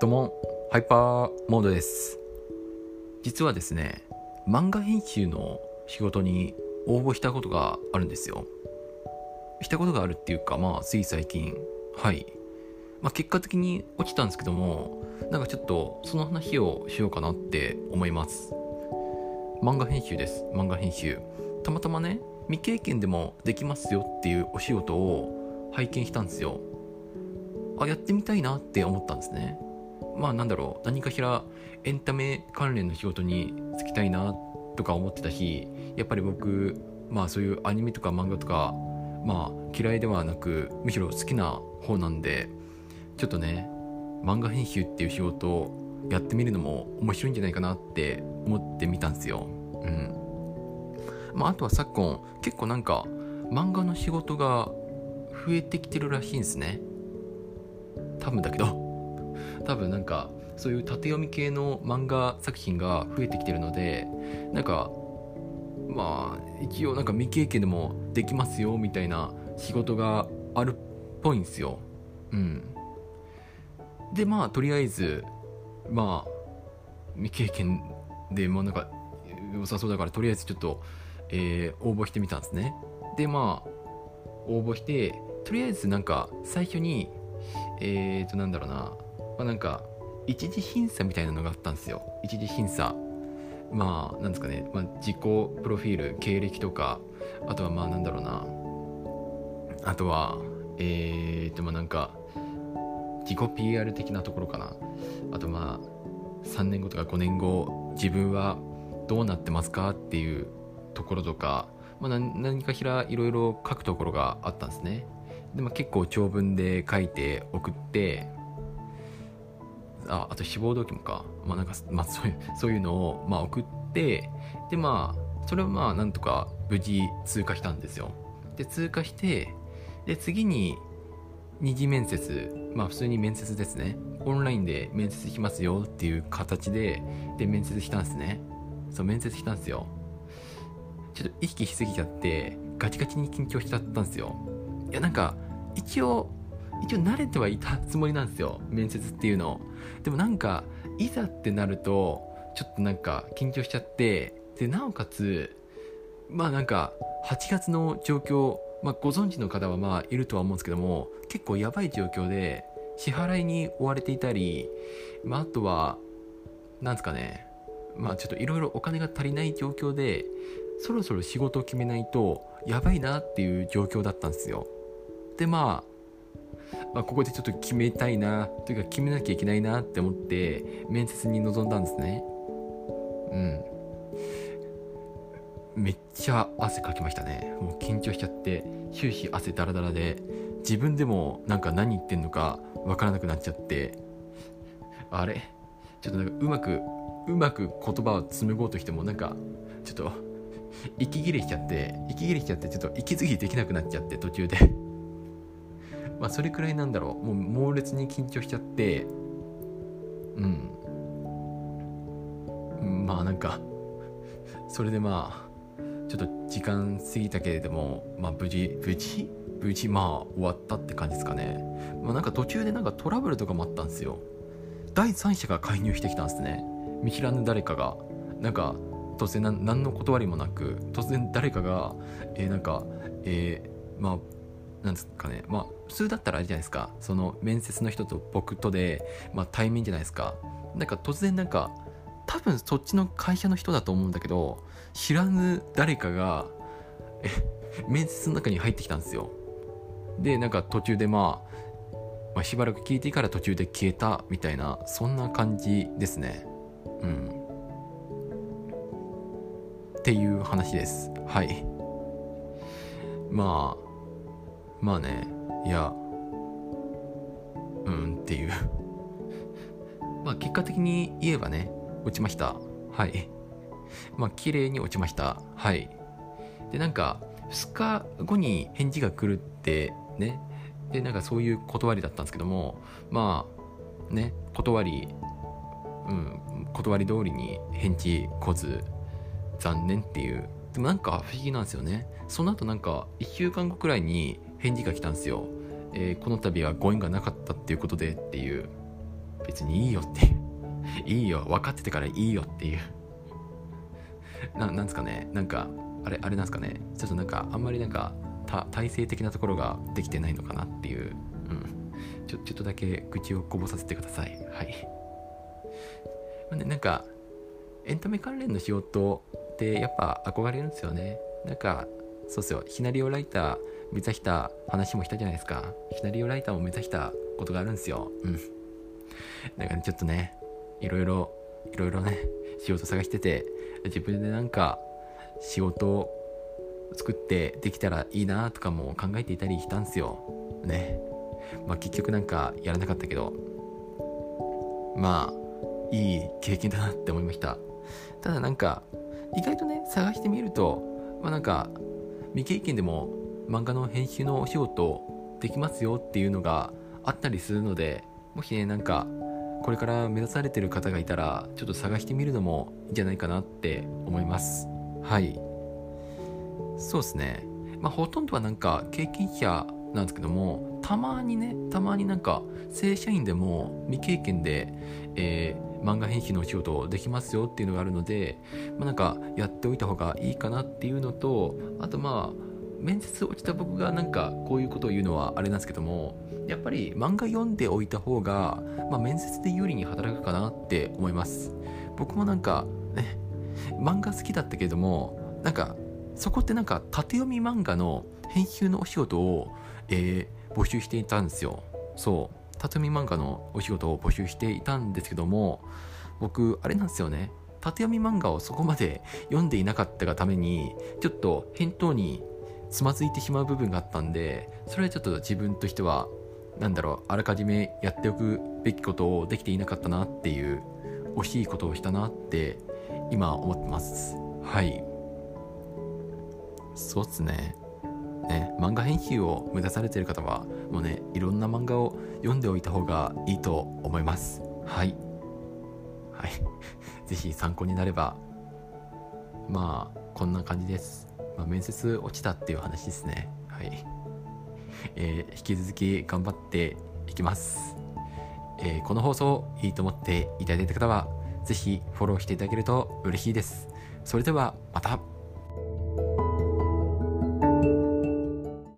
どうも、ハイパーモードです。実はですね、漫画編集の仕事に応募したことがあるんですよ。したことがあるっていうか、まあ、つい最近、はい。まあ、結果的に落ちたんですけども、なんかちょっとその話をしようかなって思います。漫画編集です。漫画編集。たまたまね、未経験でもできますよっていうお仕事を拝見したんですよ。あ、やってみたいなって思ったんですね。まあなんだろう、何かしらエンタメ関連の仕事に就きたいなとか思ってたし、やっぱり僕、まあそういうアニメとか漫画とか、まあ嫌いではなく、むしろ好きな方なんで、ちょっとね、漫画編集っていう仕事をやってみるのも面白いんじゃないかなって思ってみたんですよ。うん。まああとは昨今、結構なんか漫画の仕事が増えてきてるらしいんですね。多分だけど多分なんかそういう縦読み系の漫画作品が増えてきてるのでなんかまあ一応なんか未経験でもできますよみたいな仕事があるっぽいんですよ。うん。でまあとりあえずまあ未経験でもうなんか良さそうだからとりあえずちょっと、えー応募してみたんですね。でまあ応募してとりあえずなんか最初にえーとなんだろうな、まあ、なんか一次審査みたいなのがあったんですよ。一次審査。まあなんですかね、まあ、自己プロフィール経歴とかあとはまあなんだろうな。あとはえーとまあなんか自己 PR 的なところかな。あとまあ3年後とか5年後自分はどうなってますかっていうところとか、まあ、何何かしらいろいろ書くところがあったんですね。で、まあ、結構長文で書いて送ってああと志望動機もか,、まあなんかまあ、そういうそういうのを、まあ、送ってでまあそれをまあなんとか無事通過したんですよ。で通過してで次に二次面接まあ普通に面接ですね。オンラインで面接しますよっていう形でで面接したんですね。そう面接したんですよ。ちょっと意識しすぎちゃってガチガチに緊張しちゃったんですよ。いやなんか一応一応慣れてはいたつもりなんですよ面接っていうのでもなんかいざってなるとちょっとなんか緊張しちゃってでなおかつまあなんか8月の状況、まあ、ご存知の方はまあいるとは思うんですけども結構やばい状況で支払いに追われていたり、まあ、あとはなんですかねまあちょっといろいろお金が足りない状況でそろそろ仕事を決めないとやばいなっていう状況だったんですよ。でまあまあ、ここでちょっと決めたいなというか決めなきゃいけないなって思って面接に臨んだんですね。うん。めっちゃ汗かきましたね。もう緊張しちゃって終始汗だらだらで自分でもなんか何言ってんのかわからなくなっちゃって。あれ？ちょっとなんかうまくうまく言葉を紡ごうとしてもなんかちょっと息切れしちゃって息切れしちゃってちょっと息継ぎできなくなっちゃって途中で。まあそれくらいなんだろう。もう猛烈に緊張しちゃって。うん。まあなんかそれでまあちょっと時間過ぎたけれどもまあ無事無事無事まあ終わったって感じですかね。まあなんか途中でなんかトラブルとかもあったんですよ。第三者が介入してきたんですね。見知らぬ誰かが。なんか突然なん何の断りもなく突然誰かがえーなんかえーまあなんですかね。まあ普通だったらあれじゃないですか。その面接の人と僕とで、まあ、対面じゃないですか。なんか突然なんか多分そっちの会社の人だと思うんだけど知らぬ誰かがえ面接の中に入ってきたんですよ。でなんか途中でまあ、まあ、しばらく聞いてから途中で消えたみたいなそんな感じですね。うん。っていう話です。はい。まあまあね。いやうんっていう。まあ結果的に言えばね落ちました。はい。まあ綺麗に落ちました。はい。でなんか2日後に返事が来るってねでなんかそういう断りだったんですけどもまあね断りうん断り通りに返事来ず残念っていう。でもなんか不思議なんですよね。その後なんか1週間後くらいに返事が来たんですよ、えーこの度はご縁がなかったっていうことでっていう。別にいいよって。い ういいよ。分かっててからいいよっていう。ななんですかね。なんかあれあれなんですかね。ちょっとなんかあんまりなんか体制的なところができてないのかなっていう、うん、ちょちょっとだけ口をこぼさせてください。はい。でなんかエンタメ関連の仕事ってやっぱ憧れるんですよね。なんかそうっすよ。シナリオライター目指した話もしたじゃないですか。シナリオライターも目指したことがあるんですよ。うん。だから、ね、ちょっとねいろいろいろいろね仕事探してて自分でなんか仕事を作ってできたらいいなとかも考えていたりしたんすよ。ね。まあ結局なんかやらなかったけど。まあいい経験だなって思いました。ただなんか意外とね探してみるとまあなんか未経験でも漫画の編集のお仕事できますよっていうのがあったりするのでもしねなんかこれから目指されてる方がいたらちょっと探してみるのもいいんじゃないかなって思います。はい。そうですね。まあほとんどはなんか経験者なんですけどもたまにねたまになんか正社員でも未経験で、え、漫画編集のお仕事できますよっていうのがあるので、まあ、なんかやっておいた方がいいかなっていうのとあとまあ面接落ちた僕がなんかこういうことを言うのはあれなんですけどもやっぱり漫画読んでおいた方が、まあ、面接で有利に働くかなって思います。僕もなんかね漫画好きだったけどもなんかそこってなんか縦読み漫画の編集のお仕事を、えー、募集していたんですよ。そう。縦読み漫画のお仕事を募集していたんですけども僕あれなんですよね。縦読み漫画をそこまで読んでいなかったがためにちょっと返答につまずいてしまう部分があったんでそれはちょっと自分としてはなんだろうあらかじめやっておくべきことをできていなかったなっていう惜しいことをしたなって今思ってます。はい。そうっすね。ね漫画編集を目指されている方はもうねいろんな漫画を読んでおいた方がいいと思います。はい。はい。是非参考になればまあこんな感じです、まあ、面接落ちたっていう話ですね。はい。えー、引き続き頑張っていきます、えー、この放送いいと思っていただいた方は是非フォローしていただけると嬉しいです。それではまた。